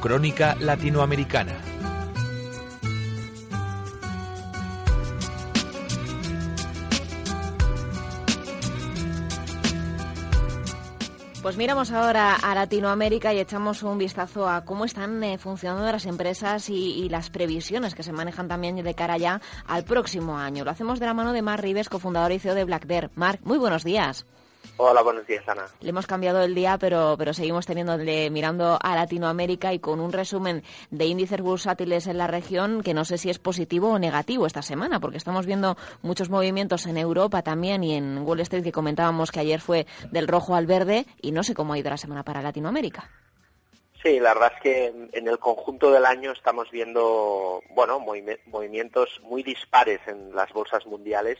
Crónica Latinoamericana. Pues miramos ahora a Latinoamérica y echamos un vistazo a cómo están eh, funcionando las empresas y, las previsiones que se manejan también de cara ya al próximo año. Lo hacemos de la mano de Mar Rives, cofundador y CEO de Black Bear. Marc, muy buenos días. Hola, buenos días, Ana. Le hemos cambiado el día, pero, pero seguimos teniéndole mirando a Latinoamérica y con un resumen de índices bursátiles en la región que no sé si es positivo o negativo esta semana, porque estamos viendo muchos movimientos en Europa también y en Wall Street que comentábamos que ayer fue del rojo al verde y no sé cómo ha ido la semana para Latinoamérica. Sí, la verdad es que en el conjunto del año estamos viendo, bueno, movimientos muy dispares en las bolsas mundiales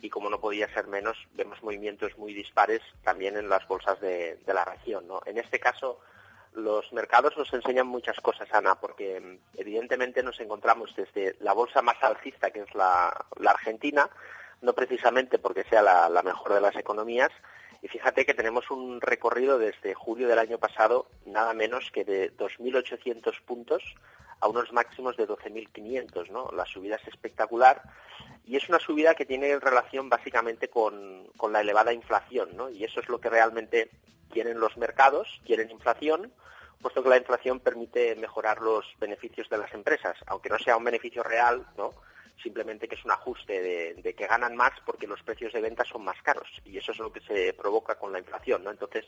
y como no podía ser menos, vemos movimientos muy dispares también en las bolsas de, la región. ¿no? En este caso, los mercados nos enseñan muchas cosas, Ana, porque mm, evidentemente nos encontramos desde la bolsa más alcista, que es la, Argentina, no precisamente porque sea la, la, mejor de las economías, y fíjate que tenemos un recorrido desde julio del año pasado, nada menos que de 2.800 puntos a unos máximos de 12.500, ¿no? La subida es espectacular y es una subida que tiene relación básicamente con, la elevada inflación, ¿no? Y eso es lo que realmente quieren los mercados, quieren inflación, puesto que la inflación permite mejorar los beneficios de las empresas, aunque no sea un beneficio real, ¿no? Simplemente que es un ajuste de, de que ganan más porque los precios de venta son más caros y eso es lo que se provoca con la inflación, ¿no? Entonces,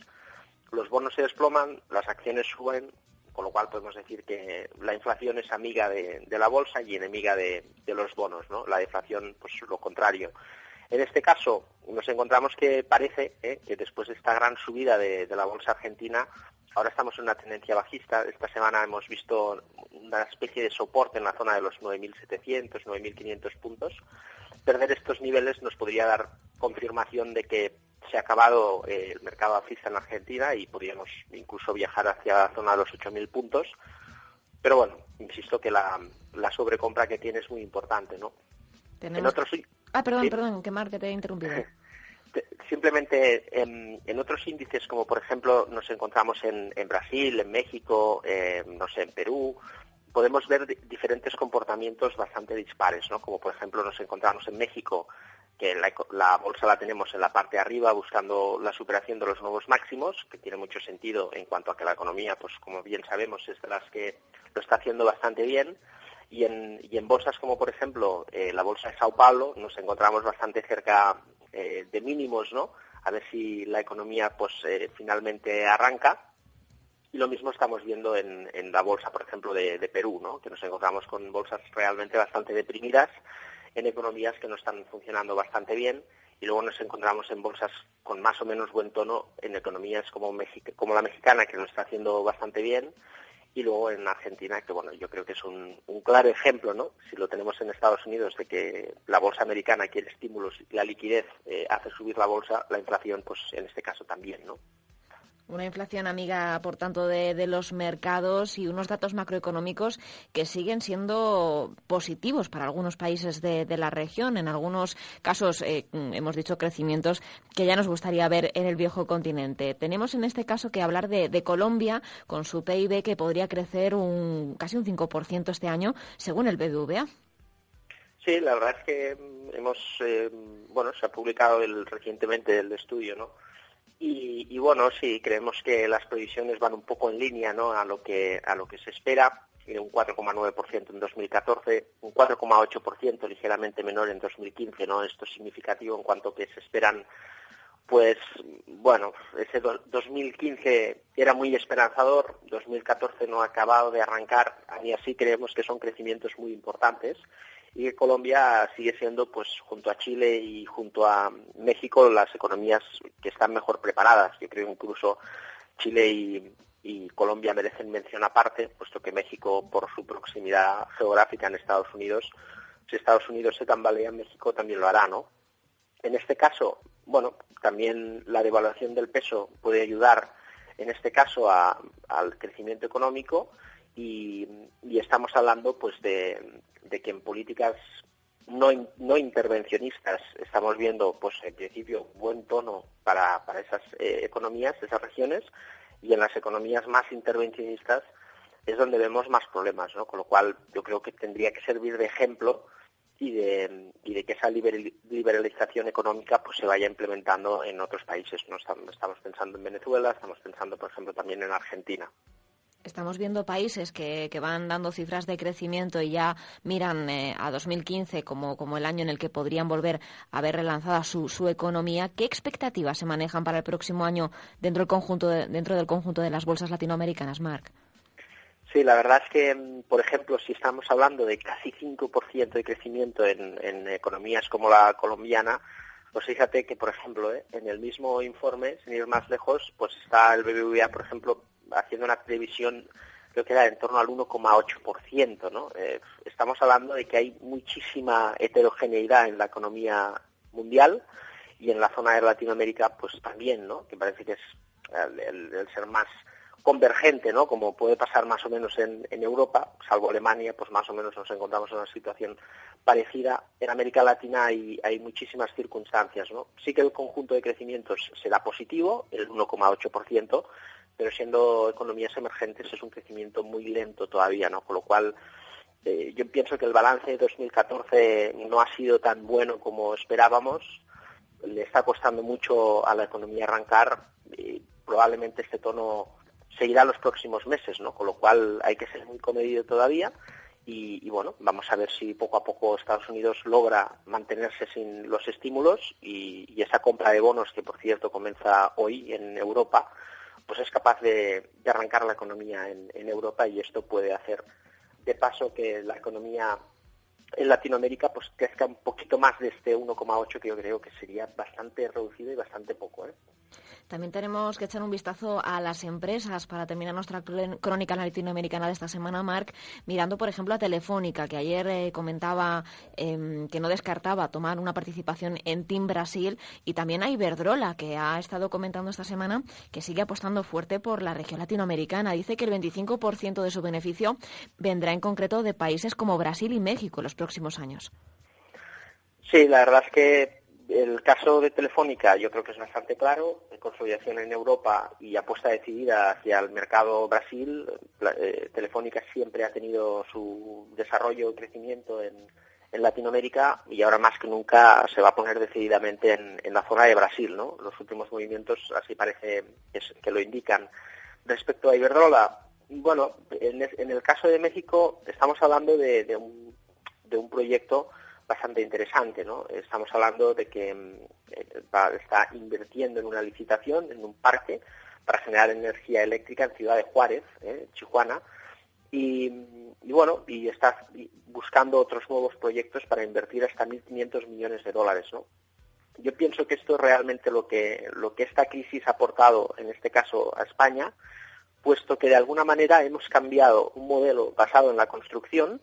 los bonos se desploman, las acciones suben, con lo cual podemos decir que la inflación es amiga de, la bolsa y enemiga de, los bonos, ¿no? La deflación, pues lo contrario. En este caso, nos encontramos que parece ¿eh? que después de esta gran subida de, la bolsa argentina, ahora estamos en una tendencia bajista. Esta semana hemos visto una especie de soporte en la zona de los 9.700, 9.500 puntos. Perder estos niveles nos podría dar confirmación de que se ha acabado eh, el mercado alcista en Argentina y podríamos incluso viajar hacia la zona de los 8.000 puntos. Pero bueno, insisto que la, sobrecompra que tiene es muy importante, ¿no? En otros... Ah, perdón, perdón, que Mar, te he interrumpido. Simplemente en, otros índices, como por ejemplo nos encontramos en, Brasil, en México, eh, no sé, en Perú, podemos ver diferentes comportamientos bastante dispares, ¿no? Como por ejemplo nos encontramos en México que la, bolsa la tenemos en la parte de arriba buscando la superación de los nuevos máximos, que tiene mucho sentido en cuanto a que la economía, pues como bien sabemos, es de las que lo está haciendo bastante bien. Y en, y en bolsas como por ejemplo eh, la bolsa de Sao Paulo nos encontramos bastante cerca eh, de mínimos, ¿no? A ver si la economía pues eh, finalmente arranca. Y lo mismo estamos viendo en, en la bolsa, por ejemplo, de, de Perú, ¿no? Que nos encontramos con bolsas realmente bastante deprimidas en economías que no están funcionando bastante bien y luego nos encontramos en bolsas con más o menos buen tono en economías como, como la mexicana que lo está haciendo bastante bien y luego en Argentina que bueno yo creo que es un, claro ejemplo no si lo tenemos en Estados Unidos de que la bolsa americana quiere estímulos y la liquidez eh, hace subir la bolsa la inflación pues en este caso también no una inflación amiga, por tanto, de, los mercados y unos datos macroeconómicos que siguen siendo positivos para algunos países de, la región. En algunos casos, eh, hemos dicho crecimientos que ya nos gustaría ver en el viejo continente. Tenemos en este caso que hablar de, Colombia con su PIB que podría crecer un, casi un 5% este año, según el BBVA. Sí, la verdad es que hemos, eh, bueno, se ha publicado el, recientemente el estudio, ¿no? Y, bueno, sí, creemos que las previsiones van un poco en línea ¿no? a, lo que, a lo que se espera, un 4,9% en 2014, un 4,8% ligeramente menor en 2015, ¿no? Esto es significativo en cuanto que se esperan, pues, bueno, ese 2015 era muy esperanzador, 2014 no ha acabado de arrancar, y así creemos que son crecimientos muy importantes y Colombia sigue siendo, pues, junto a Chile y junto a México, las economías que están mejor preparadas. Yo creo incluso Chile y, Colombia merecen mención aparte, puesto que México, por su proximidad geográfica en Estados Unidos, si Estados Unidos se tambalea, México también lo hará, ¿no? En este caso, bueno, también la devaluación del peso puede ayudar, en este caso, al crecimiento económico y, estamos hablando, pues, de, de que en políticas no, no intervencionistas estamos viendo, pues en principio, buen tono para, para esas eh, economías, esas regiones, y en las economías más intervencionistas es donde vemos más problemas, ¿no? Con lo cual yo creo que tendría que servir de ejemplo y de, y de que esa liberalización económica pues se vaya implementando en otros países. ¿no? Estamos pensando en Venezuela, estamos pensando, por ejemplo, también en Argentina. Estamos viendo países que, que, van dando cifras de crecimiento y ya miran eh, a 2015 como, como el año en el que podrían volver a ver relanzada su, su economía. ¿Qué expectativas se manejan para el próximo año dentro del conjunto dentro del conjunto de las bolsas latinoamericanas, Marc? Sí, la verdad es que, mm, por ejemplo, si estamos hablando de casi 5% de crecimiento en, economías como la colombiana, pues fíjate que, por ejemplo, ¿eh? en el mismo informe, sin ir más lejos, pues está el BBVA, por ejemplo, haciendo una previsión, creo que era en torno al 1,8%, ¿no? Eh, estamos hablando de que hay muchísima heterogeneidad en la economía mundial y en la zona de Latinoamérica, pues también, ¿no? Que parece que es el ser más convergente, ¿no? Como puede pasar más o menos en, Europa, salvo Alemania, pues más o menos nos encontramos en una situación parecida. En América Latina hay, hay muchísimas circunstancias, ¿no? Sí que el conjunto de crecimientos será positivo, el 1,8%, pero siendo economías emergentes es un crecimiento muy lento todavía, ¿no? Con lo cual eh, yo pienso que el balance de 2014 no ha sido tan bueno como esperábamos. Le está costando mucho a la economía arrancar. Probablemente este tono seguirá los próximos meses, ¿no? Con lo cual hay que ser muy comedido todavía y, bueno, vamos a ver si poco a poco Estados Unidos logra mantenerse sin los estímulos y, esa compra de bonos, que por cierto comienza hoy en Europa, pues es capaz de, arrancar la economía en, en Europa y esto puede hacer de paso que la economía en Latinoamérica pues crezca un poquito más de este 1,8 que yo creo que sería bastante reducido y bastante poco. ¿eh? También tenemos que echar un vistazo a las empresas para terminar nuestra crónica latinoamericana de esta semana, Marc, mirando, por ejemplo, a Telefónica, que ayer eh, comentaba em, que no descartaba tomar una participación en Team Brasil, y también a Iberdrola, que ha estado comentando esta semana que sigue apostando fuerte por la región latinoamericana. Dice que el 25% de su beneficio vendrá en concreto de países como Brasil y México los próximos años. Sí, la verdad es que el caso de Telefónica yo creo que es bastante claro, consolidación en Europa y apuesta decidida hacia el mercado Brasil. Eh, Telefónica siempre ha tenido su desarrollo y crecimiento en, Latinoamérica y ahora más que nunca se va a poner decididamente en, la zona de Brasil. ¿no? Los últimos movimientos así parece que lo indican. Respecto a Iberdrola, bueno, en, el caso de México estamos hablando de, de un proyecto bastante interesante, ¿no? Estamos hablando de que mm, eh, está invirtiendo en una licitación, en un parque, para generar energía eléctrica en Ciudad de Juárez, ¿eh? Chihuahua, y, bueno, y está buscando otros nuevos proyectos para invertir hasta 1.500 millones de dólares, ¿no? Yo pienso que esto es realmente lo que, lo que esta crisis ha aportado, en este caso, a España, puesto que de alguna manera hemos cambiado un modelo basado en la construcción,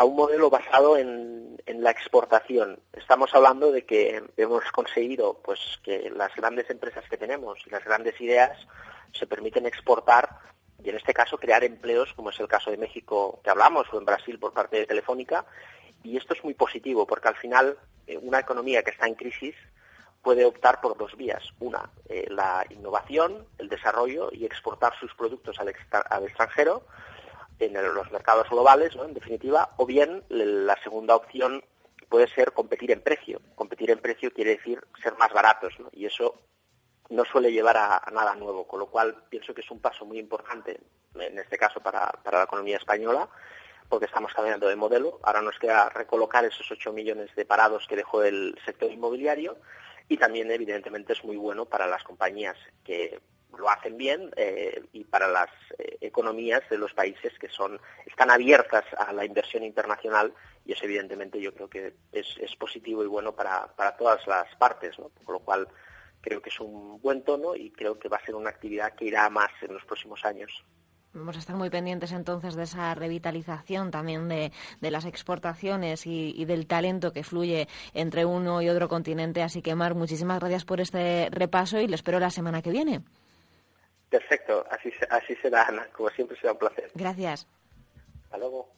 a un modelo basado en, la exportación. Estamos hablando de que hemos conseguido pues que las grandes empresas que tenemos y las grandes ideas se permiten exportar y en este caso crear empleos, como es el caso de México que hablamos, o en Brasil por parte de Telefónica. Y esto es muy positivo porque al final eh, una economía que está en crisis puede optar por dos vías. Una, eh, la innovación, el desarrollo y exportar sus productos al, al extranjero en los mercados globales, ¿no? en definitiva, o bien la segunda opción puede ser competir en precio. Competir en precio quiere decir ser más baratos, ¿no? y eso no suele llevar a, nada nuevo, con lo cual pienso que es un paso muy importante, en este caso para, la economía española, porque estamos cambiando de modelo. Ahora nos queda recolocar esos 8 millones de parados que dejó el sector inmobiliario y también, evidentemente, es muy bueno para las compañías que lo hacen bien eh, y para las eh, economías de los países que son están abiertas a la inversión internacional y eso evidentemente yo creo que es, positivo y bueno para, para todas las partes, ¿no? con lo cual creo que es un buen tono y creo que va a ser una actividad que irá más en los próximos años. Vamos a estar muy pendientes entonces de esa revitalización también de, de las exportaciones y, y, del talento que fluye entre uno y otro continente. Así que, Mar, muchísimas gracias por este repaso y lo espero la semana que viene. Perfecto, así, así será, Ana. Como siempre será un placer. Gracias. Hasta luego.